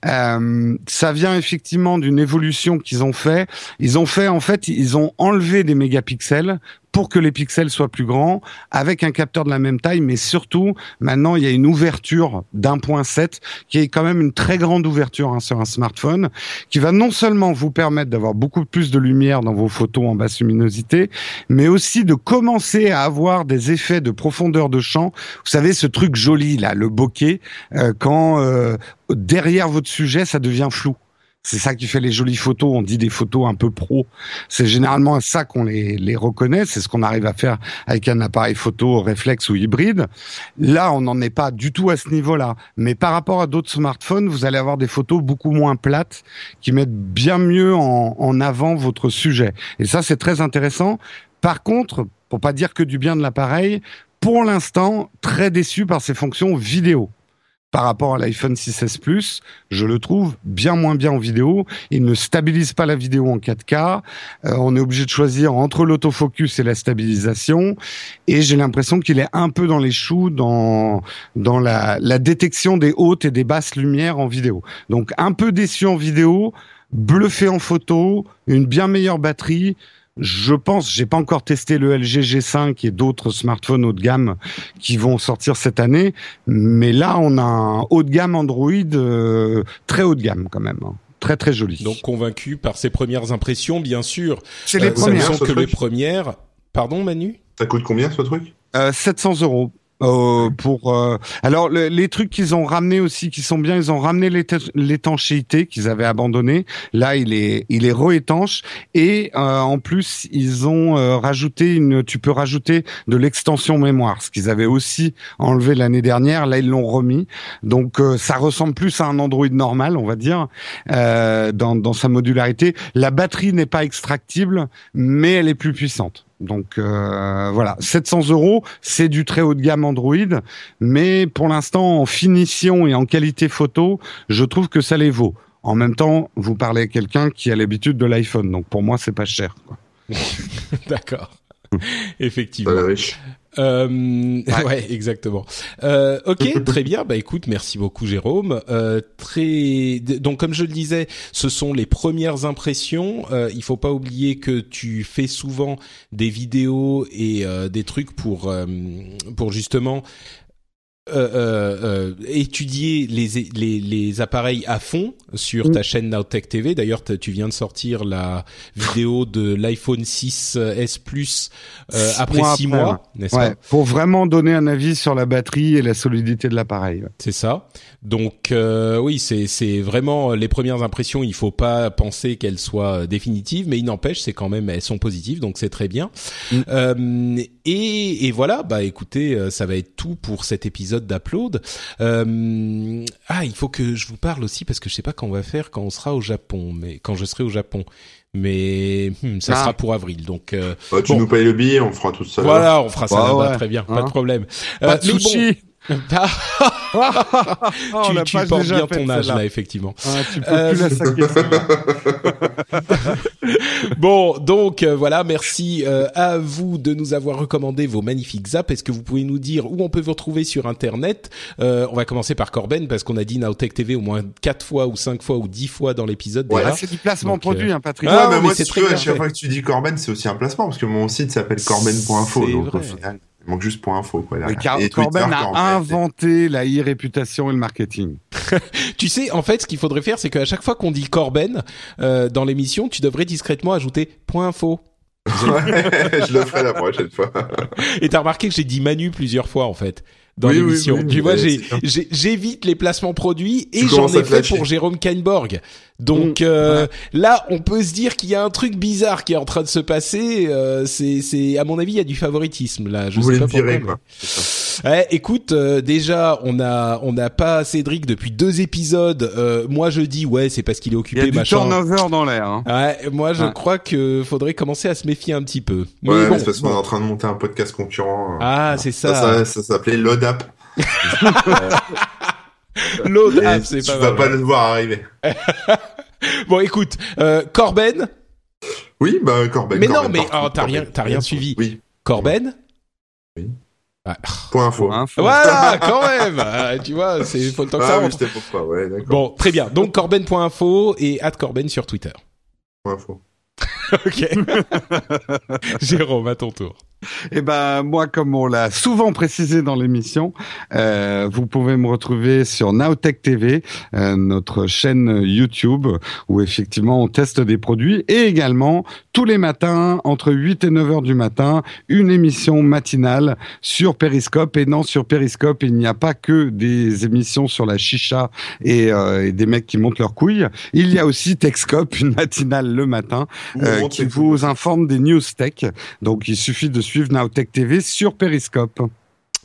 Euh, ça vient effectivement d'une évolution qu'ils ont fait. Ils ont fait en fait, ils ont enlevé des mégapixels pour que les pixels soient plus grands, avec un capteur de la même taille, mais surtout, maintenant, il y a une ouverture d'1.7 qui est quand même une très grande ouverture hein, sur un smartphone, qui va non seulement vous permettre d'avoir beaucoup plus de lumière dans vos photos en basse luminosité, mais aussi de commencer à avoir des effets de profondeur de champ. Vous savez, ce truc joli là, le bokeh, euh, quand euh, derrière votre sujet, ça devient flou. C'est ça qui fait les jolies photos. On dit des photos un peu pro. C'est généralement à ça qu'on les, reconnaît. C'est ce qu'on arrive à faire avec un appareil photo réflexe ou hybride. Là, on n'en est pas du tout à ce niveau-là. Mais par rapport à d'autres smartphones, vous allez avoir des photos beaucoup moins plates qui mettent bien mieux en, en avant votre sujet. Et ça, c'est très intéressant. Par contre, pour pas dire que du bien de l'appareil, pour l'instant, très déçu par ses fonctions vidéo par rapport à l'iPhone 6s Plus, je le trouve bien moins bien en vidéo. Il ne stabilise pas la vidéo en 4K. Euh, on est obligé de choisir entre l'autofocus et la stabilisation. Et j'ai l'impression qu'il est un peu dans les choux dans dans la, la détection des hautes et des basses lumières en vidéo. Donc un peu déçu en vidéo, bluffé en photo, une bien meilleure batterie. Je pense, j'ai pas encore testé le LG G5 et d'autres smartphones haut de gamme qui vont sortir cette année, mais là on a un haut de gamme Android euh, très haut de gamme quand même. hein. Très très joli. Donc convaincu par ses premières impressions, bien sûr. c'est les Euh, premières. Ce ne sont ce que les premières. Pardon, Manu? Ça coûte combien ce truc? Euh, 700 euros. Euh, pour euh, alors le- les trucs qu'ils ont ramené aussi qui sont bien ils ont ramené l'éta- l'étanchéité qu'ils avaient abandonné là il est il est re-étanche et euh, en plus ils ont euh, rajouté une tu peux rajouter de l'extension mémoire ce qu'ils avaient aussi enlevé l'année dernière. Là ils l'ont remis. Donc euh, ça ressemble plus à un Android normal on va dire euh, dans dans sa modularité. La batterie n'est pas extractible mais elle est plus puissante donc euh, voilà, 700 euros, c'est du très haut de gamme Android, mais pour l'instant en finition et en qualité photo, je trouve que ça les vaut. En même temps, vous parlez à quelqu'un qui a l'habitude de l'iPhone, donc pour moi c'est pas cher. Quoi. D'accord. Pas Effectivement. la riche. Euh, ouais. exactement. Euh, ok, très bien. Bah écoute, merci beaucoup Jérôme. Euh, très donc comme je le disais, ce sont les premières impressions. Euh, il faut pas oublier que tu fais souvent des vidéos et euh, des trucs pour euh, pour justement euh, euh, euh, étudier les, les les appareils à fond sur Mm. ta chaîne Nowtech TV. D'ailleurs, tu viens de sortir la vidéo de l'iPhone 6s Plus euh, Six après mois six après, mois, n'est-ce Ouais, pas pour vraiment donner un avis sur la batterie et la solidité de l'appareil. ouais. C'est ça. Donc oui, c'est c'est vraiment les premières impressions. Il faut pas penser qu'elles soient définitives, mais il n'empêche, c'est quand même elles sont positives, donc c'est très bien. Mm. Et, et voilà, bah écoutez, ça va être tout pour cet épisode d'Upload. Euh, ah, il faut que je vous parle aussi parce que je sais pas quand on va faire quand on sera au Japon, mais quand je serai au Japon. Mais hmm, ça Ah. sera pour avril, donc euh, Bah, tu Bon. nous payes le billet, on fera tout ça. voilà, on fera ça Bah là-bas, ouais. très bien, pas Hein. de problème. Pas Euh, de mais bon, sushi. Ah, Oh, tu, tu portes déjà bien ton âge là, effectivement. Ah, tu peux Euh, plus la saquer. Bon, donc euh, voilà, merci euh, à vous de nous avoir recommandé vos magnifiques apps. Est-ce que vous pouvez nous dire où on peut vous retrouver sur Internet? Euh, On va commencer par Corben parce qu'on a dit Nowtech TV au moins quatre fois ou cinq fois ou dix fois dans l'épisode Ouais. c'est du placement Donc, produit, hein, Patrick. Ah, Ouais, mais mais moi, c'est si très tu veux, à chaque fois que tu dis Corben, c'est aussi un placement, parce que mon site s'appelle corben.info, donc vrai. au final, il manque juste .info, quoi. Car- Et Twitter, Corben a Corben. inventé la e-réputation et le marketing. Tu sais, en fait, ce qu'il faudrait faire, c'est qu'à chaque fois qu'on dit Corben euh, dans l'émission, tu devrais discrètement ajouter point info. Ouais, je le ferai la prochaine fois. Et t'as remarqué que j'ai dit Manu plusieurs fois en fait dans Oui, oui, l'émission. oui, tu vois, j'évite les placements produits et j'en ai fait pour Jérôme Kainborg. Donc Mm. euh, là, on peut se dire qu'il y a un truc bizarre qui est en train de se passer. Euh, c'est, à mon avis, il y a du favoritisme là. Je Vous sais pas pourquoi, mais- Ouais, écoute, euh, déjà, on a, on n'a pas Cédric depuis deux épisodes. Euh, moi, je dis ouais, c'est parce qu'il est Il y occupé, a du machin. turnover dans l'air. Hein. Ouais, moi, je Ouais. crois que faudrait commencer à se méfier un petit peu. Mais Ouais, bon, mais c'est parce qu'on bon. est en train de monter un podcast concurrent. hein. Ah, c'est Ça, ça. ça, ça s'appelait Load App. L'autre app, c'est tu pas vas mal. pas le voir arriver. Bon, écoute, euh, Corben. Oui, bah, Corben. mais Corben non, mais oh, t'as rien, t'as rien suivi. Oui, Corben. Oui. Ah, point info. Hein, Voilà, quand même. Ah, tu vois, c'est faut le temps que ça Ah, mais rentre. c'était pour toi, ouais, d'accord. Bon, très bien. Donc corben.info et @corben sur Twitter. Point info. Ok. Jérôme, à ton tour. Eh ben moi, comme on l'a souvent précisé dans l'émission, euh, vous pouvez me retrouver sur Nowtech TV, euh, notre chaîne YouTube, où effectivement on teste des produits, et également tous les matins entre 8 et 9 heures du matin, une émission matinale sur Periscope. Et non, sur Periscope, il n'y a pas que des émissions sur la chicha et, euh, et des mecs qui montent leurs couilles. Il y a aussi Techscope, une matinale le matin, euh, qui vous informe des news tech. Donc il suffit de suivre Nowtech TV sur Periscope.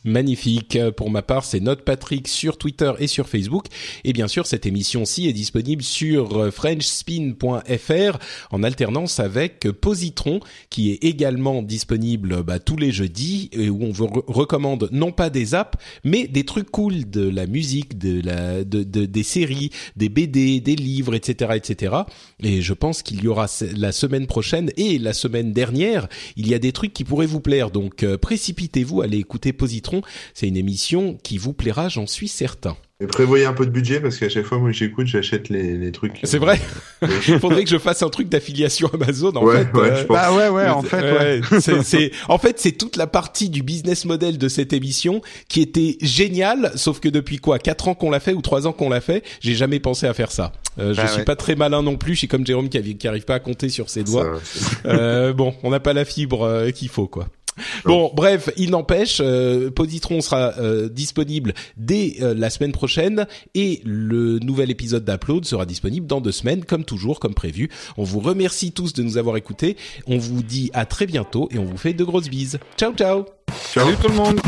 Magnifique. Pour ma part, c'est Note Patrick sur Twitter et sur Facebook. Et bien sûr, cette émission-ci est disponible sur euh, frenchspin.fr en alternance avec Positron, qui est également disponible bah, tous les jeudis, et où on vous re- recommande non pas des apps, mais des trucs cool, de la musique, de la, de, de- des séries, des BD, des livres, etc., etc. Et je pense qu'il y aura la semaine prochaine et la semaine dernière, il y a des trucs qui pourraient vous plaire. Donc euh, précipitez-vous, allez écouter Positron. C'est une émission qui vous plaira, j'en suis certain. Et prévoyez un peu de budget parce qu'à chaque fois, moi, j'écoute, j'achète les, les trucs. C'est vrai Il faudrait que je fasse un truc d'affiliation Amazon. En Ouais, fait, ouais, euh, je pense. Bah ouais, ouais, en fait, ouais. c'est, en fait, c'est toute la partie du business model de cette émission qui était géniale, sauf que depuis quoi, quatre ans qu'on l'a fait ou trois ans qu'on l'a fait, j'ai jamais pensé à faire ça. Euh, je Bah suis ouais. pas très malin non plus. Je suis comme Jérôme qui, qui arrive pas à compter sur ses doigts. Euh, bon, on n'a pas la fibre euh, qu'il faut, quoi. Bon, bref, il n'empêche, euh, Positron sera euh, disponible dès euh, la semaine prochaine et le nouvel épisode d'Upload sera disponible dans deux semaines, comme toujours, comme prévu. On vous remercie tous de nous avoir écoutés. On vous dit à très bientôt et on vous fait de grosses bises. Ciao, ciao Ciao. Salut tout le monde